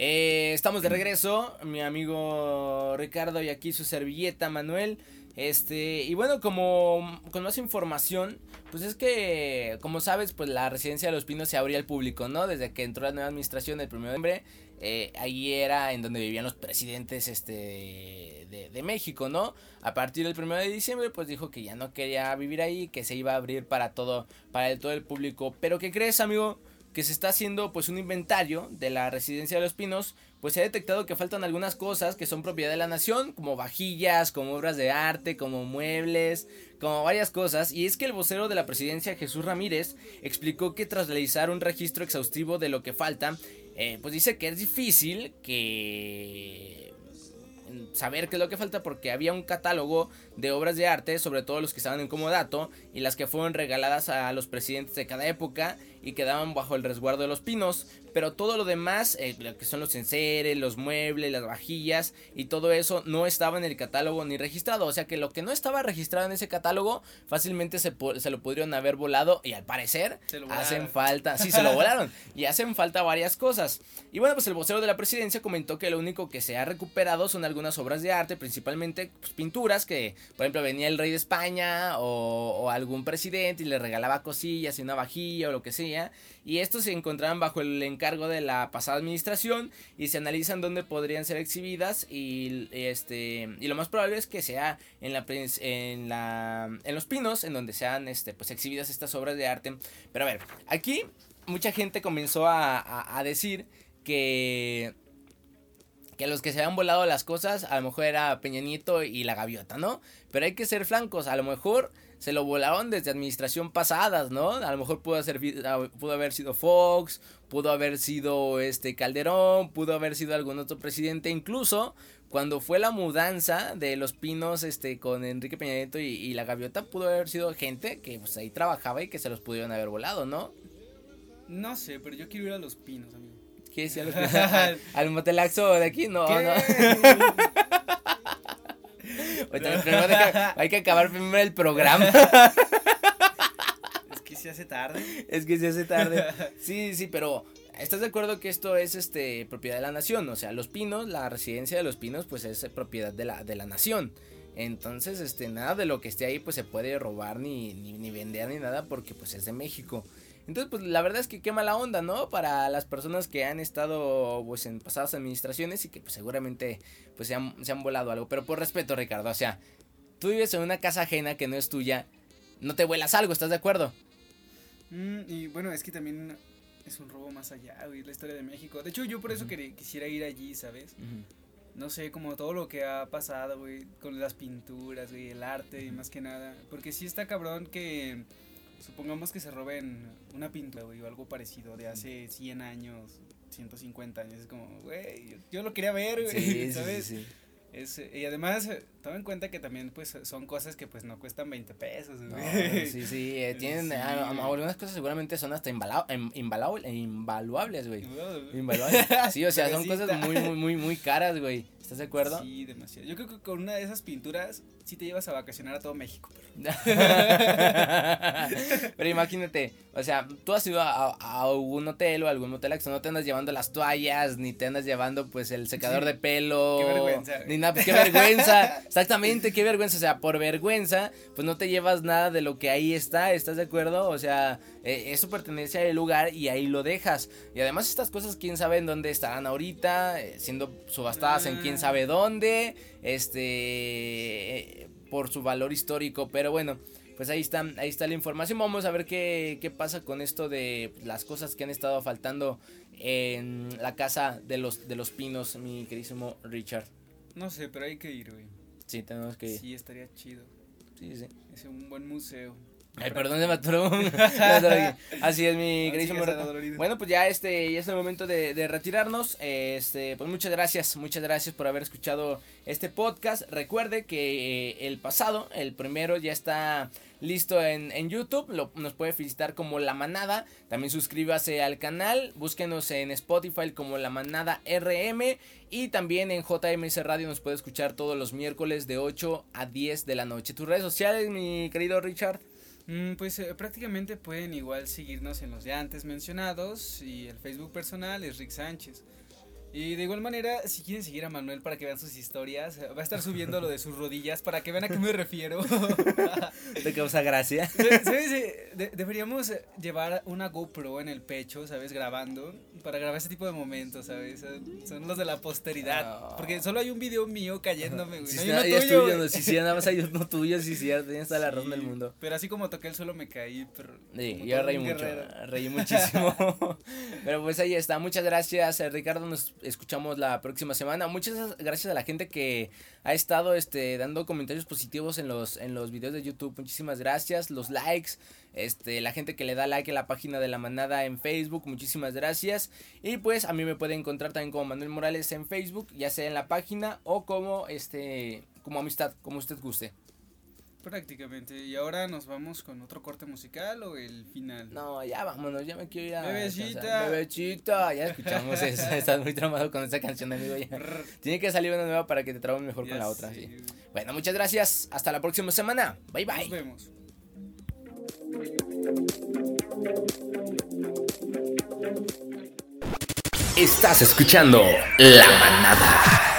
[SPEAKER 1] Eh, estamos de regreso, mi amigo Ricardo y aquí su servilleta Manuel. Este, y bueno, como con más información, pues es que, como sabes, pues la residencia de los pinos se abría al público, ¿no? Desde que entró la nueva administración el 1 de noviembre, eh, ahí era en donde vivían los presidentes este, de, México, ¿no? A partir del 1 de diciembre, pues dijo que ya no quería vivir ahí, que se iba a abrir para todo, para el, todo el público. Pero ¿qué crees, amigo? Que se está haciendo pues un inventario de la residencia de los pinos, pues se ha detectado que faltan algunas cosas que son propiedad de la nación, como vajillas, como obras de arte, como muebles, como varias cosas, y es que el vocero de la presidencia Jesús Ramírez explicó que tras realizar un registro exhaustivo de lo que falta, eh, pues dice que es difícil que saber qué es lo que falta porque había un catálogo de obras de arte, sobre todo los que estaban en comodato y las que fueron regaladas a los presidentes de cada época y quedaban bajo el resguardo de los pinos. Pero todo lo demás, eh, lo que son los enseres, los muebles, las vajillas y todo eso no estaba en el catálogo ni registrado. O sea que lo que no estaba registrado en ese catálogo fácilmente se, se lo pudieron haber volado y al parecer hacen falta, sí, se lo volaron y hacen falta varias cosas. Y bueno, pues el vocero de la presidencia comentó que lo único que se ha recuperado son algunas obras de arte, principalmente pues, pinturas que, por ejemplo, venía el rey de España o, o algún presidente y le regalaba cosillas y una vajilla o lo que sea. Y estos se encontraban bajo el encargo de la pasada administración y se analizan dónde podrían ser exhibidas y este y lo más probable es que sea en la en la en los pinos en donde sean este pues exhibidas estas obras de arte. Pero a ver, aquí mucha gente comenzó a, a decir que que los que se habían volado las cosas a lo mejor era Peña Nieto y la gaviota, ¿no? Pero hay que ser francos, a lo mejor se lo volaron desde administración pasadas, ¿no? A lo mejor pudo, ser, pudo haber sido Fox, pudo haber sido este Calderón, pudo haber sido algún otro presidente, incluso cuando fue la mudanza de los pinos este con Enrique Peña Nieto y, la gaviota, pudo haber sido gente que pues ahí trabajaba y que se los pudieron haber volado, ¿no?
[SPEAKER 2] No sé, pero yo quiero ir a los pinos, amigo.
[SPEAKER 1] ¿Qué decía los pinos? ¿Al motelaxo de aquí? No, no. hay que acabar primero el programa.
[SPEAKER 2] Es que se hace tarde.
[SPEAKER 1] Es que se hace tarde. Sí, sí, pero ¿estás de acuerdo que esto es este propiedad de la nación? O sea, Los Pinos, la residencia de Los Pinos, pues es propiedad de la, de la nación. Entonces, este, nada de lo que esté ahí, pues se puede robar ni, ni, ni vender ni nada porque pues es de México. Entonces, pues la verdad es que qué mala onda, ¿no? Para las personas que han estado pues en pasadas administraciones y que pues seguramente pues se han, se han volado algo. Pero por respeto, Ricardo, o sea, tú vives en una casa ajena que no es tuya, no te vuelas algo, ¿estás de acuerdo?
[SPEAKER 2] Mm, y bueno, es que también es un robo más allá, güey, la historia de México. De hecho, yo por eso quisiera ir allí, ¿sabes? No sé, como todo lo que ha pasado, güey, con las pinturas, güey, el arte y más que nada. Porque sí está cabrón que supongamos que se roben una pintura, güey, o algo parecido de hace 100 años, 150 años. Es como, güey, yo, lo quería ver, güey, ¿sabes? Sí, sí, es, y además, toma en cuenta que también, pues, son cosas que, pues, no cuestan 20 pesos,
[SPEAKER 1] güey. sí, sí, eh, tienen, ah, algunas cosas seguramente son hasta em, invaluables, güey. Invaluables. Sí, o sea, son cosas muy, muy, muy, muy caras, güey. ¿Estás de acuerdo?
[SPEAKER 2] Sí, demasiado. Yo creo que con una de esas pinturas sí te llevas a vacacionar a todo México.
[SPEAKER 1] Pero, imagínate, o sea, tú has ido a, algún hotel o algún hotel no te andas llevando las toallas, ni te andas llevando pues el secador de pelo.
[SPEAKER 2] Qué vergüenza.
[SPEAKER 1] Ni nada, pues qué vergüenza. Exactamente, qué vergüenza. O sea, por vergüenza, pues no te llevas nada de lo que ahí está, ¿estás de acuerdo? O sea, eh, eso pertenece al lugar y ahí lo dejas. Y además estas cosas, quién sabe en dónde estarán ahorita, eh, siendo subastadas en quién sabe dónde, este, por su valor histórico, pero bueno. Pues ahí está, ahí está la información. Vamos a ver qué, qué pasa con esto de las cosas que han estado faltando en la casa de los, de los pinos, mi queridísimo Richard.
[SPEAKER 2] No sé, pero hay que ir, güey.
[SPEAKER 1] Sí, tenemos que ir.
[SPEAKER 2] Sí, estaría chido.
[SPEAKER 1] Sí, sí.
[SPEAKER 2] Es un buen museo.
[SPEAKER 1] Ay, perdón, se mató. Así es, mi queridísimo Bueno, pues ya este ya es el momento de, de, retirarnos. Este, pues muchas gracias, muchas gracias por haber escuchado este podcast. Recuerde que eh, el pasado, el primero, ya está listo en, en YouTube. Lo, nos puede visitar como La Manada. También suscríbase al canal. Búsquenos en Spotify como La Manada RM. Y también en JMS Radio nos puede escuchar todos los miércoles de 8 a 10 de la noche. ¿Tus redes sociales, mi querido Richard?
[SPEAKER 2] Mm, pues eh, prácticamente pueden igual seguirnos en los ya antes mencionados y el Facebook personal es Rick Sánchez. Y de igual manera, si quieren seguir a Manuel para que vean sus historias, va a estar subiendo lo de sus rodillas para que vean a qué me refiero.
[SPEAKER 1] ¿Te causa gracia?
[SPEAKER 2] deberíamos llevar una GoPro en el pecho, ¿sabes? Grabando, para grabar ese tipo de momentos, ¿sabes? Son los de la posteridad. Porque solo hay un video mío cayéndome, güey.
[SPEAKER 1] Si no hay uno tuyo. si sí, nada más hay uno tuyo, sí, sí, tienes toda la razón del mundo.
[SPEAKER 2] Pero así como toqué el suelo me caí, pero...
[SPEAKER 1] Sí, yo reí mucho, reí muchísimo. pero pues ahí está, muchas gracias, Ricardo nos escuchamos la próxima semana. Muchas gracias a la gente que ha estado este, dando comentarios positivos en los, en los videos de YouTube. Muchísimas gracias. Los likes, este, la gente que le da like a la página de la manada en Facebook. Muchísimas gracias. Y pues a mí me pueden encontrar también como Manuel Morales en Facebook, ya sea en la página o como este como amistad, como usted guste.
[SPEAKER 2] Prácticamente. Y ahora nos vamos con otro corte musical o el final.
[SPEAKER 1] No, ya vámonos, ya me quiero ir a.
[SPEAKER 2] Bebecita.
[SPEAKER 1] Bebecita, ya escuchamos eso. Estás muy tramado con esa canción, amigo. Ya. Tiene que salir una nueva para que te trabes mejor con la otra. Sí. Bueno, muchas gracias. Hasta la próxima semana. Bye bye.
[SPEAKER 2] Nos vemos.
[SPEAKER 3] Estás escuchando La Manada.